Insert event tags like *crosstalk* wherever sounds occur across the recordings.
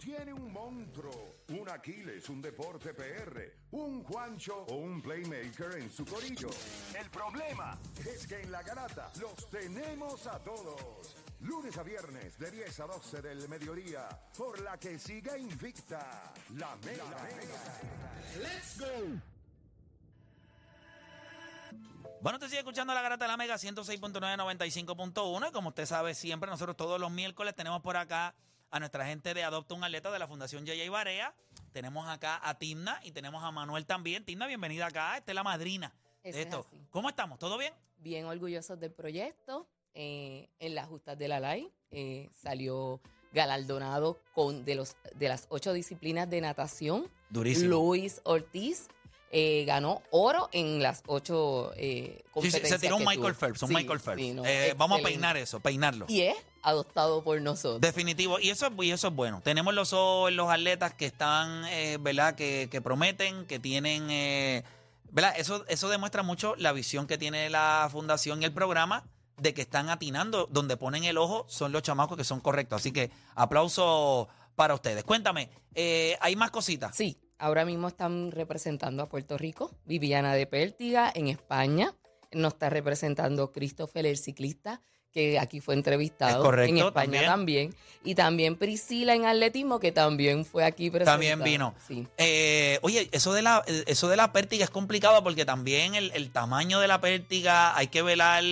tiene un monstruo, un Aquiles, un Deporte PR, un Juancho o un Playmaker en su corillo. El problema es que en la garata los tenemos a todos. Lunes a viernes de 10 a 12 del mediodía, por la que siga invicta la Mega. Let's go. Bueno, te sigue escuchando la garata de la Mega 106.995.1 y como usted sabe siempre, nosotros todos los miércoles tenemos por acá a nuestra gente de Adopta un Atleta de la Fundación Yaya Barea. Tenemos acá a Timna y tenemos a Manuel también. Timna, bienvenida acá. Esta es la madrina Eso de es esto. ¿Cómo estamos? ¿Todo bien? Bien orgullosos del proyecto. eh, en las justas de la LAI eh, salió galardonado con de, los, de las ocho disciplinas de natación. Durísimo. Luis Ortiz eh, ganó oro en las ocho eh, sí, competencias se tiró un Michael tuvo. Phelps, un Sí, Michael Phelps. sí, no, Eh, vamos a peinar eso, peinarlo. Y es adoptado por nosotros. Definitivo. Y eso, y eso es bueno. Tenemos los los atletas que están, eh, ¿verdad? Que, que prometen, que tienen, eh, ¿verdad? Eso, eso demuestra mucho la visión que tiene la fundación y el programa de que están atinando, donde ponen el ojo son los chamacos que son correctos. Así que aplauso para ustedes. Cuéntame, eh, ¿hay más cositas? Sí, ahora mismo están representando a Puerto Rico, Viviana de Pértiga en España. Nos está representando Christopher, el ciclista, que aquí fue entrevistado. Es correcto, En España también. Y también Priscila en atletismo, que también fue aquí presentada. También vino. Sí. Eh, oye, eso de la eso de la pértiga es complicado porque también el, el tamaño de la pértiga hay que velar,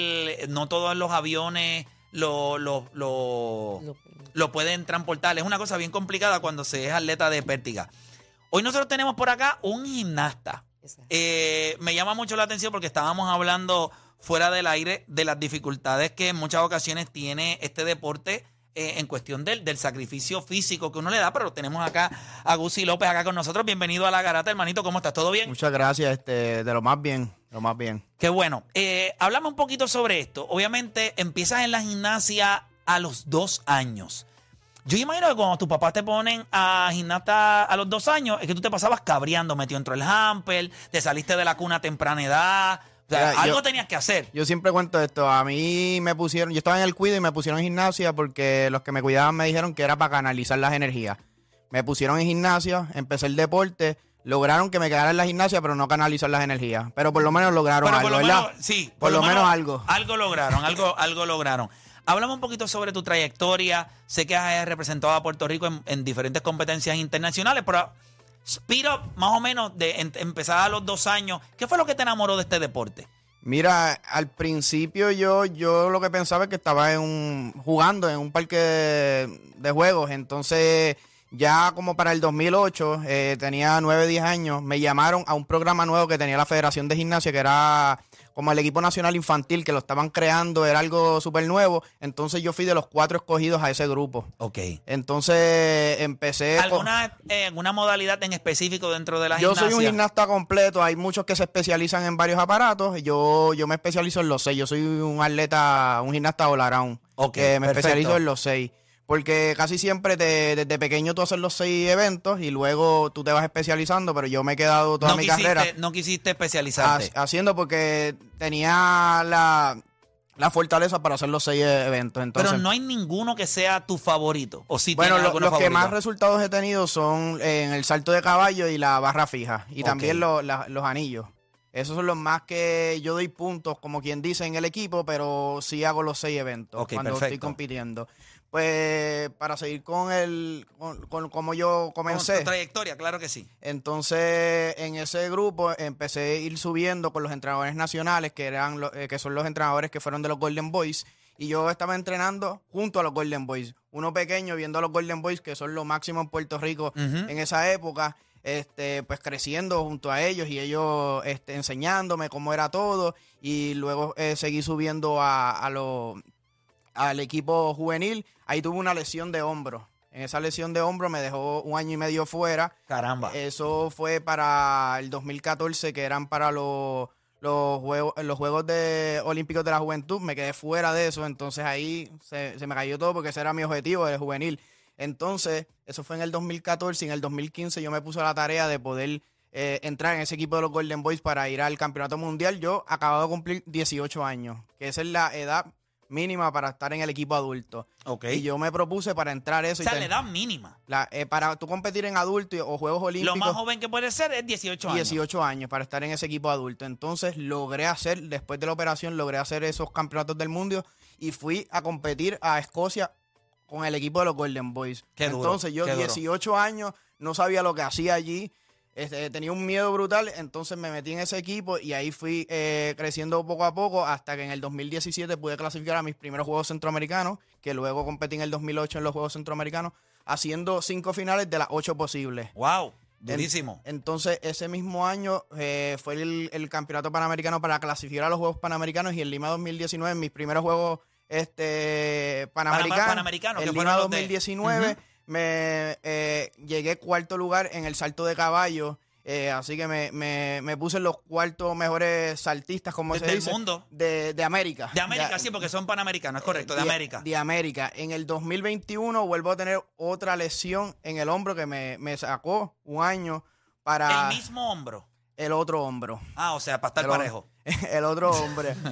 no todos los aviones lo, lo, lo, Lo- lo pueden transportar. Es una cosa bien complicada cuando se es atleta de pértiga. Hoy nosotros tenemos por acá un gimnasta. Eh, me llama mucho la atención porque estábamos hablando fuera del aire de las dificultades que en muchas ocasiones tiene este deporte eh, en cuestión del, del sacrificio físico que uno le da, pero tenemos acá a Gusi López acá con nosotros. Bienvenido a la garata, hermanito. ¿Cómo estás? ¿Todo bien? Muchas gracias, este, de lo más bien, lo más bien. Qué bueno. Eh, háblame un poquito sobre esto. Obviamente empiezas en la gimnasia a los dos años. Yo imagino que cuando tus papás te ponen a gimnasta a los dos años, es que tú te pasabas cabreando, metido dentro del hamper, te saliste de la cuna a temprana edad. O sea, Mira, algo yo- tenías que hacer. Yo siempre cuento esto, a mí me pusieron, yo estaba en el cuido y me pusieron en gimnasia porque los que me cuidaban me dijeron que era para canalizar las energías. Me pusieron en gimnasia, empecé el deporte, lograron que me quedara en la gimnasia, pero no canalizar las energías. Pero por lo menos lograron Pero algo, por lo ¿verdad? menos, sí, Por lo menos algo. Algo lograron, algo, algo lograron. Háblame un poquito sobre tu trayectoria. Sé que has representado a Puerto Rico en, en diferentes competencias internacionales, pero speed up, más o menos, de en- empezar a los dos años. ¿Qué fue lo que te enamoró de este deporte? Mira, al principio yo, yo lo que pensaba es que estaba en un, jugando en un parque de, de juegos, entonces ya como para el 2008, eh, tenía 9, 10 años, me llamaron a un programa nuevo que tenía la Federación de Gimnasia, que era como el equipo nacional infantil, que lo estaban creando, era algo súper nuevo, entonces yo fui de los cuatro escogidos a ese grupo. Ok. Entonces empecé... con- ¿Alguna, eh, alguna modalidad en específico dentro de la yo gimnasia? soy un gimnasta completo, hay muchos que se especializan en varios aparatos, yo, yo me especializo en los seis, yo soy un atleta, un gimnasta all around, Ok, que me perfecto. especializo en los seis, porque casi siempre te- desde pequeño tú haces los seis eventos y luego tú te vas especializando, pero yo me he quedado toda no mi quisiste, carrera No quisiste ha- especializarte. haciendo porque tenía la, la fortaleza para hacer los seis eventos, entonces... pero no hay ninguno que sea tu favorito. O si Bueno, lo- los que más resultados he tenido son en el salto de caballo y la barra fija. Y también lo- la- los anillos. Esos son los más que yo doy puntos, como quien dice, en el equipo, pero sí hago los seis eventos cuando estoy compitiendo. Pues para seguir con el, con, con como yo Con comencé. tu trayectoria, claro que sí. Entonces, en ese grupo empecé a ir subiendo con los entrenadores nacionales, que eran lo- eh, que son los entrenadores que fueron de los Golden Boys. Y yo estaba entrenando junto a los Golden Boys. Uno pequeño viendo a los Golden Boys, que son lo máximo en Puerto Rico en esa época. Este, pues creciendo junto a ellos y ellos este, enseñándome cómo era todo. Y luego eh, seguí subiendo a, a los al equipo juvenil. Ahí tuve una lesión de hombro. En esa lesión de hombro me dejó un año y medio fuera. Caramba. Eso fue para el 2014, que eran para los, los, juegos, los Juegos de Olímpicos de la Juventud. Me quedé fuera de eso, entonces ahí se, se me cayó todo porque ese era mi objetivo, el juvenil. Entonces, eso fue en el 2014 y en el 2015 yo me puse a la tarea de poder eh, entrar en ese equipo de los Golden Boys para ir al Campeonato Mundial. Yo acababa de cumplir 18 años, que esa es la edad mínima para estar en el equipo adulto. Ok. Y yo me propuse para entrar eso. o y sea, ten- le dan mínima. la- eh, para tú competir en adulto y- o Juegos Lo Olímpicos. más joven que puede ser es 18 años. 18 años para estar en ese equipo adulto. Entonces logré hacer, después de la operación, logré hacer esos campeonatos del mundo y fui a competir a Escocia con el equipo de los Golden Boys. Qué duro, Entonces yo qué duro. 18 años no sabía lo que hacía allí. Este, tenía un miedo brutal, entonces me metí en ese equipo y ahí fui eh, creciendo poco a poco hasta que en el 2017 pude clasificar a mis primeros Juegos Centroamericanos, que luego competí en el 2008 en los Juegos Centroamericanos, haciendo cinco finales de las ocho posibles. Wow, En- durísimo. entonces, ese mismo año eh, fue el, el campeonato panamericano para clasificar a los Juegos Panamericanos y en Lima 2019, en mis primeros Juegos este, panamericanos, Panamericanos, en Lima los de- 2019, Ujú. Me eh, llegué cuarto lugar en el salto de caballo. eh, así que me, me, me puse en los cuartos mejores saltistas, como Desde se el dice. mundo. De, de América. De América, sí, porque son panamericanos, correcto, de América. De América. En el 2021 vuelvo a tener otra lesión en el hombro que me, me sacó un año para El mismo hombro. el otro hombro. Ah, o sea, para estar El- parejo. *laughs* el otro hombre. *laughs*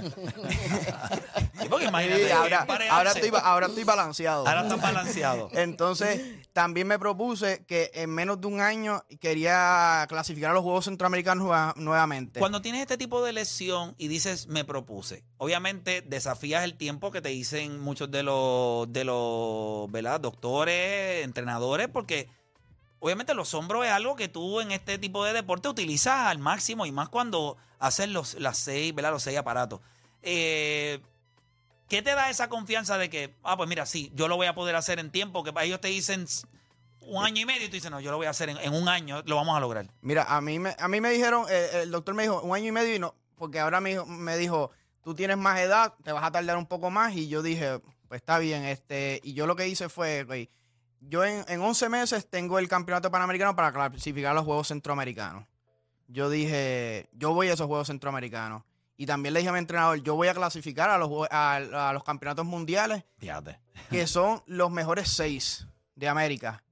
Sí, porque imagínate, ahora, estoy, ahora estoy balanceado. Ahora están balanceados. *laughs* Entonces, también me propuse que en menos de un año quería clasificar a los Juegos Centroamericanos nueva- nuevamente. Cuando tienes este tipo de lesión y dices me propuse, obviamente desafías el tiempo que te dicen muchos de los de los ¿verdad? doctores, entrenadores, porque obviamente los hombros es algo que tú en este tipo de deporte utilizas al máximo y más cuando haces los las seis, ¿verdad? los seis aparatos. Eh, ¿Qué te da esa confianza de que, ah, pues mira, sí, yo lo voy a poder hacer en tiempo? Que ellos te dicen un año y medio y tú dices, no, yo lo voy a hacer en, un año, lo vamos a lograr. Mira, a mí me, a mí me dijeron, el doctor me dijo un año y medio y no, porque ahora me me dijo, tú tienes más edad, te vas a tardar un poco más y yo dije, pues está bien, este, y yo lo que hice fue, ok, yo en, en 11 meses tengo el campeonato panamericano para clasificar a los Juegos Centroamericanos. Yo dije, yo voy a esos Juegos Centroamericanos. Y también le dije a mi entrenador, yo voy a clasificar a los, a los campeonatos mundiales Fíjate. que son los mejores seis de América.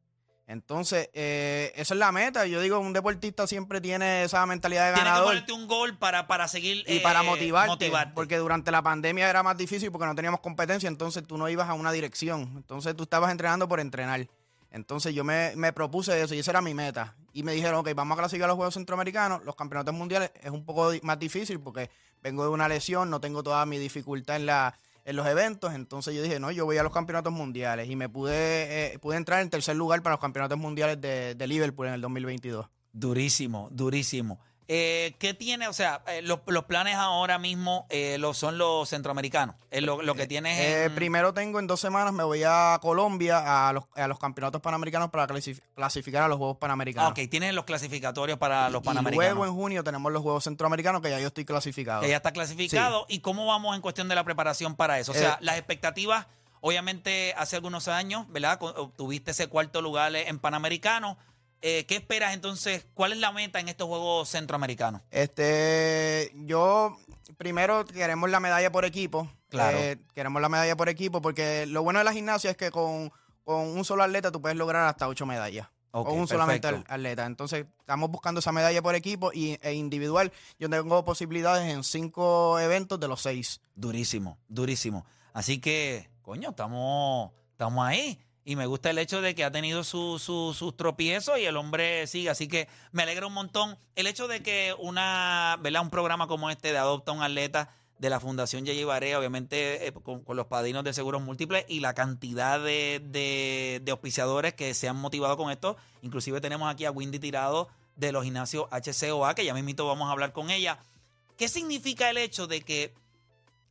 Entonces, eh, esa es la meta. Yo digo, un deportista siempre tiene esa mentalidad de Tienes que ganador. ponerte un gol para, para seguir Y eh, para motivarte, motivarte. Porque durante la pandemia era más difícil porque no teníamos competencia, entonces tú no ibas a una dirección. Entonces tú estabas entrenando por entrenar. Entonces yo me, me propuse eso y esa era mi meta. Y me dijeron, ok, vamos a clasificar los Juegos Centroamericanos. Los campeonatos mundiales es un poco más difícil porque vengo de una lesión, no tengo toda mi dificultad en, la, en los eventos. Entonces yo dije, no, yo voy a los campeonatos mundiales. Y me pude, eh, pude entrar en tercer lugar para los campeonatos mundiales de, de Liverpool en el 2022. Durísimo, durísimo. Eh, ¿Qué tiene? O sea, eh, los, los planes ahora mismo eh, lo, son los centroamericanos. Eh, lo, lo que tienes Eh, en- primero tengo en dos semanas, me voy a Colombia a los, a los campeonatos panamericanos para clasif- clasificar a los Juegos Ah, Panamericanos. ok, tienes los clasificatorios para los Y panamericanos. luego en junio tenemos los Juegos Centroamericanos, que ya yo estoy clasificado. que ya está clasificado. ¿Y cómo vamos en cuestión de la preparación para eso? O sea, Eh, las expectativas, obviamente, hace algunos años, ¿verdad? Co- Obtuviste ese cuarto lugar en Panamericano. Eh, ¿Qué esperas entonces? ¿Cuál es la meta en estos Juegos Centroamericanos? Este, yo primero queremos la medalla por equipo. Claro. Eh, queremos la medalla por equipo porque lo bueno de la gimnasia es que con, con un solo atleta tú puedes lograr hasta ocho medallas. Ok, o un solamente atleta. Entonces, estamos buscando esa medalla por equipo y, e individual. Yo tengo posibilidades en cinco eventos de los seis. Durísimo, durísimo. Así que, coño, estamos, estamos ahí. Y me gusta el hecho de que ha tenido su- su- sus tropiezos y el hombre sigue. Así que me alegra un montón. El hecho de que una, ¿verdad? un programa como este de Adopta un Atleta de la Fundación Yeye Barea, obviamente eh, con, con los padrinos de seguros múltiples y la cantidad de, de, de auspiciadores que se han motivado con esto. Inclusive tenemos aquí a Windy Tirado de los gimnasios HCOA, que ya mismito vamos a hablar con ella. ¿Qué significa el hecho de que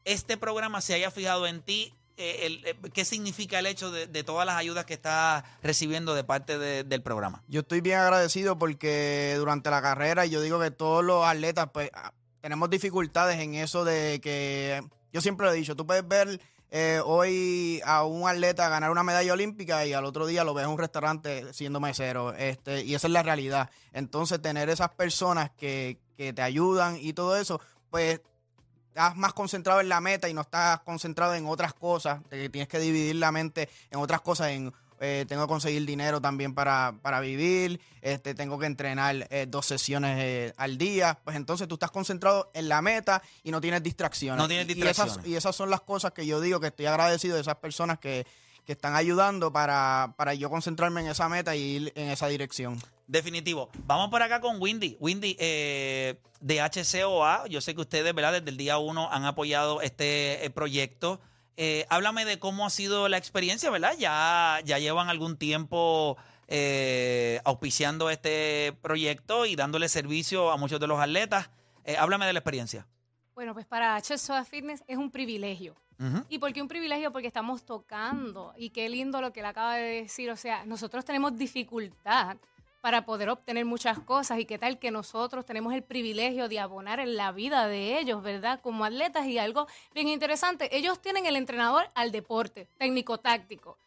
este programa se haya fijado en ti? Eh, el- eh, ¿Qué significa el hecho de, todas las ayudas que estás recibiendo de parte de- del programa? Yo estoy bien agradecido porque durante la carrera yo digo que todos los atletas pues ah, tenemos dificultades en eso de que yo siempre lo he dicho, tú puedes ver eh, hoy a un atleta ganar una medalla olímpica y al otro día lo ves en un restaurante siendo mesero, este, y esa es la realidad. Entonces tener esas personas que, que te ayudan y todo eso, pues estás más concentrado en la meta y no estás concentrado en otras cosas, que tienes que dividir la mente en otras cosas, en eh, tengo que conseguir dinero también para, para vivir, este, tengo que entrenar eh, dos sesiones eh, al día, pues entonces tú estás concentrado en la meta y no tienes distracciones. No tienes Y- y distracciones. esas- Y esas, son las cosas que yo digo que estoy agradecido de esas personas que, que están ayudando para, para yo concentrarme en esa meta y ir en esa dirección. Definitivo. Vamos por acá con Windy. Windy, eh, de HCOA, yo sé que ustedes, ¿verdad? Desde el día uno han apoyado este eh, proyecto. Eh, háblame de cómo ha sido la experiencia, ¿verdad? Ya, ya llevan algún tiempo eh, auspiciando este proyecto y dándole servicio a muchos de los atletas. Háblame de la experiencia. Bueno, pues para HSOA Fitness es un privilegio. ¿Y por qué un privilegio? Porque estamos tocando. Y qué lindo lo que él acaba de decir. O sea, nosotros tenemos dificultad para poder obtener muchas cosas. Y qué tal que nosotros tenemos el privilegio de abonar en la vida de ellos, ¿verdad? Como atletas. Y algo bien interesante, ellos tienen el entrenador al deporte, técnico-táctico.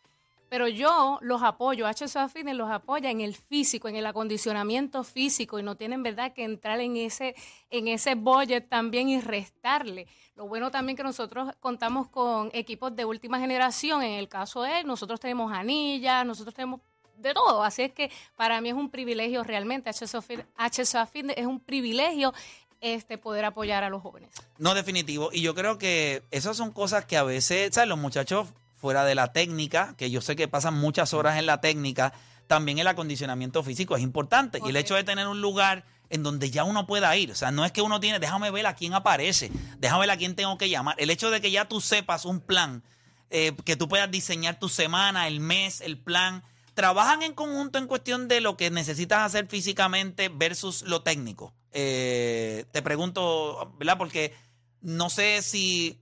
Pero yo los apoyo, HSOA Fitness los apoya en el físico, en el acondicionamiento físico y no tienen verdad que entrar en ese, en ese budget también y restarle. Lo bueno también que nosotros contamos con equipos de última generación, en el caso de él, nosotros tenemos anillas, nosotros tenemos de todo, así es que para mí es un privilegio realmente, HSOA Fit- HSOA Fitness es un privilegio este poder apoyar a los jóvenes. No, definitivo. Y yo creo que esas son cosas que a veces, ¿sabes? Los muchachos fuera de la técnica, que yo sé que pasan muchas horas en la técnica, también el acondicionamiento físico es importante. Y el hecho de tener un lugar en donde ya uno pueda ir. O sea, no es que uno tiene, déjame ver a quién aparece, déjame ver a quién tengo que llamar. El hecho de que ya tú sepas un plan, eh, que tú puedas diseñar tu semana, el mes, el plan. ¿Trabajan en conjunto en cuestión de lo que necesitas hacer físicamente versus lo técnico? Eh, te pregunto, ¿verdad? Porque no sé si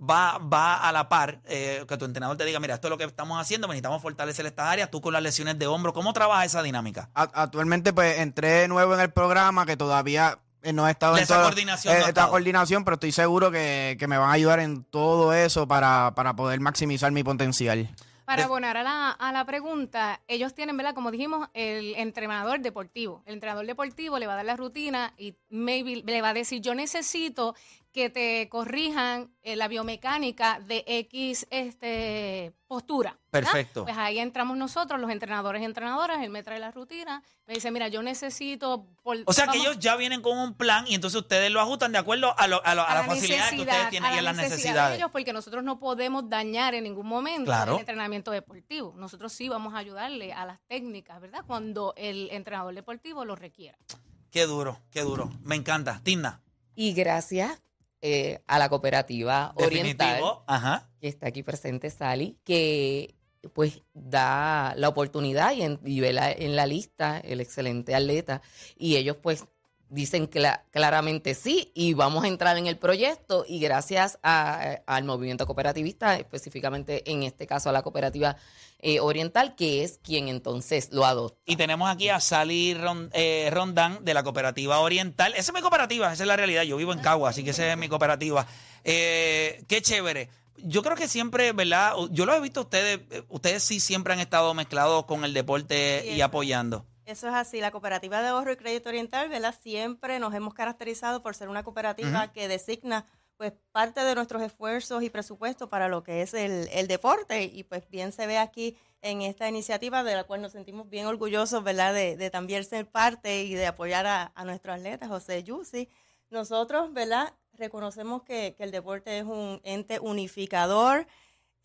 va, va a la par eh, que tu entrenador te diga, mira, esto es lo que estamos haciendo, necesitamos fortalecer estas áreas, tú con las lesiones de hombro, ¿cómo trabaja esa dinámica? Actualmente pues entré nuevo en el programa que todavía eh, no he estado en Esa toda- coordinación no eh, ha esta coordinación, pero estoy seguro que, que me van a ayudar en todo eso para, para poder maximizar mi potencial. Para abonar a la, a la pregunta, ellos tienen, ¿verdad? Como dijimos, el entrenador deportivo. El entrenador deportivo le va a dar la rutina y maybe le va a decir, yo necesito que te corrijan eh, la biomecánica de X este, postura. ¿verdad? Perfecto. Pues ahí entramos nosotros, los entrenadores y entrenadoras, él me trae la rutina, me dice, mira, yo necesito... por- O sea, que ellos ya vienen con un plan y entonces ustedes lo ajustan de acuerdo a, lo- a, lo- a a la la facilidad que ustedes tienen y a la las necesidad de necesidades. ellos, porque nosotros no podemos dañar en ningún momento Claro. el entrenamiento deportivo. Nosotros sí vamos a ayudarle a las técnicas, ¿verdad? Cuando el entrenador deportivo lo requiera. Qué duro, qué duro. Me encanta. Timna, Y gracias eh, a la cooperativa oriental. Ajá. que está aquí presente Sally, que pues da la oportunidad y, en, y ve la- en la lista el excelente atleta y ellos pues dicen cla- claramente sí y vamos a entrar en el proyecto y gracias a- al movimiento cooperativista, específicamente en este caso a la cooperativa eh, oriental, que es quien entonces lo adopta. Y tenemos aquí a Sally Ron- eh, Rondán de la Cooperativa Oriental. Esa es mi cooperativa, esa es la realidad. Yo vivo en Cagua, así que esa es mi cooperativa. Eh, qué chévere. Yo creo que siempre, ¿verdad? Yo lo he visto a ustedes, eh, ustedes sí siempre han estado mezclados con el deporte Sí, y apoyando. Eso es así. La Cooperativa de Ahorro y Crédito Oriental, ¿verdad? Siempre nos hemos caracterizado por ser una cooperativa que designa pues parte de nuestros esfuerzos y presupuestos para lo que es el, el deporte y pues bien se ve aquí en esta iniciativa de la cual nos sentimos bien orgullosos, ¿verdad? De, de también ser parte y de apoyar a, a nuestro atleta José Yusi. Nosotros, ¿verdad? Reconocemos que, que el deporte es un ente unificador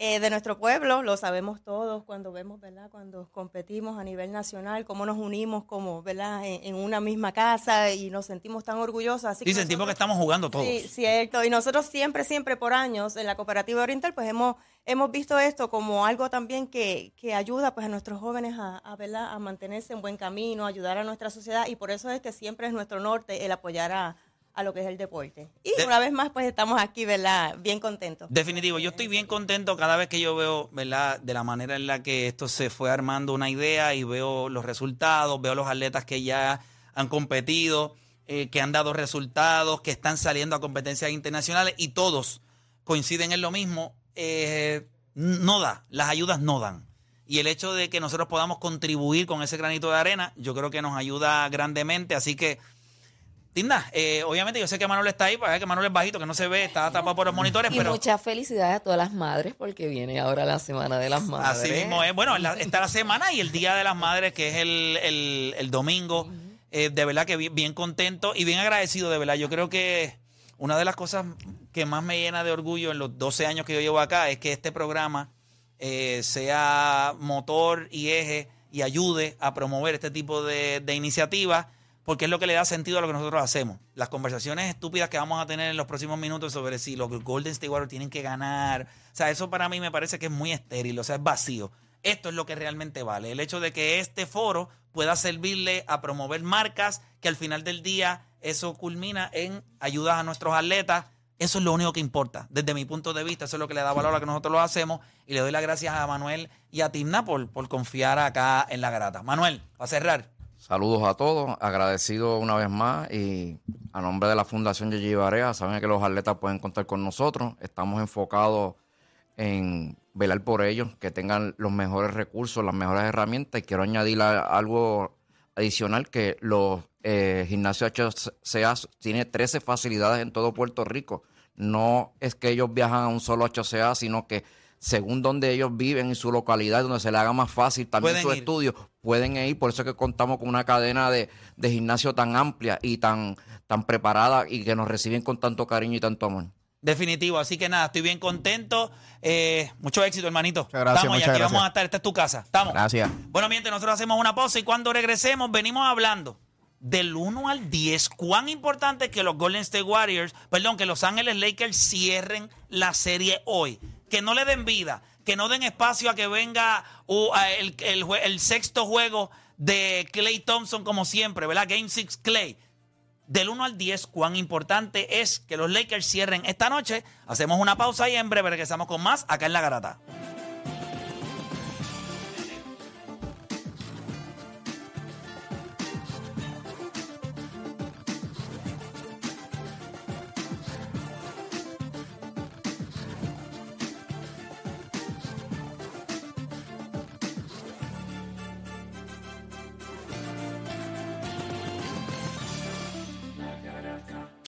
eh, de nuestro pueblo, lo sabemos todos cuando vemos, ¿verdad? Cuando competimos a nivel nacional, cómo nos unimos como, ¿verdad? En, en una misma casa y nos sentimos tan orgullosos. Así Y sentimos que estamos jugando todos. Sí, cierto. Y nosotros siempre, siempre por años en la Cooperativa Oriental, pues hemos, hemos visto esto como algo también que, que ayuda pues a nuestros jóvenes a, a, ¿verdad? a mantenerse en buen camino, ayudar a nuestra sociedad. Y por eso es que siempre es nuestro norte el apoyar a, a lo que es el deporte. Y De- una vez más, pues estamos aquí, ¿verdad? Bien contentos. Definitivo, yo estoy bien contento cada vez que yo veo, ¿verdad? De la manera en la que esto se fue armando una idea y veo los resultados, veo los atletas que ya han competido, eh, que han dado resultados, que están saliendo a competencias internacionales y todos coinciden en lo mismo. eh, no da, las ayudas no dan. Y el hecho de que nosotros podamos contribuir con ese granito de arena, yo creo que nos ayuda grandemente. Así que Tinda, eh, obviamente yo sé que Manuel está ahí, porque que Manuel es bajito, que no se ve, está tapado por los monitores, Y pero muchas felicidades a todas las madres porque viene ahora la Semana de las Madres. así mismo es. Bueno, la- está la semana y el Día de las Madres, que es el, el- el domingo. Eh, de verdad que bien, bien contento y bien agradecido, de verdad. Yo creo que una de las cosas que más me llena de orgullo en los 12 años que yo llevo acá es que este programa eh, sea motor y eje y ayude a promover este tipo de, de iniciativas, porque es lo que le da sentido a lo que nosotros hacemos. Las conversaciones estúpidas que vamos a tener en los próximos minutos sobre si los Golden State Warriors tienen que ganar, o sea, eso para mí me parece que es muy estéril, o sea, es vacío. Esto es lo que realmente vale. El hecho de que este foro pueda servirle a promover marcas, que al final del día eso culmina en ayudas a nuestros atletas. Eso es lo único que importa. Desde mi punto de vista, eso es lo que le da valor a que nosotros lo hacemos. Y le doy las gracias a Manuel y a Timna por, por confiar acá en la garata. Manuel, para cerrar. Saludos a todos, agradecido una vez más y a nombre de la Fundación Gigi Barea, saben que los atletas pueden contar con nosotros, estamos enfocados en velar por ellos, que tengan los mejores recursos, las mejores herramientas y quiero añadir algo adicional que los eh, gimnasios HCA tiene 13 facilidades en todo Puerto Rico. No es que ellos viajan a un solo HCA, sino que según donde ellos viven y su localidad, donde se le haga más fácil también Pueden su ir. estudio, pueden ir. Por eso es que contamos con una cadena de, de gimnasio tan amplia y tan, tan preparada y que nos reciben con tanto cariño y tanto amor. Definitivo. Así que nada, estoy bien contento. Eh, mucho éxito, hermanito. Muchas gracias, Estamos y muchas aquí gracias. vamos a estar. Esta es tu casa. Estamos. Gracias. Bueno, mi gente, nosotros hacemos una pausa y cuando regresemos venimos hablando del 1 al 10. Cuán importante es que los Golden State Warriors, perdón, que los Ángeles Lakers cierren la serie hoy. Que no le den vida, que no den espacio a que venga uh, el, el sexto juego de Clay Thompson como siempre, ¿verdad? Game 6 Clay. Del 1 al 10, cuán importante es que los Lakers cierren esta noche. Hacemos una pausa y en breve regresamos con más acá en La Garata.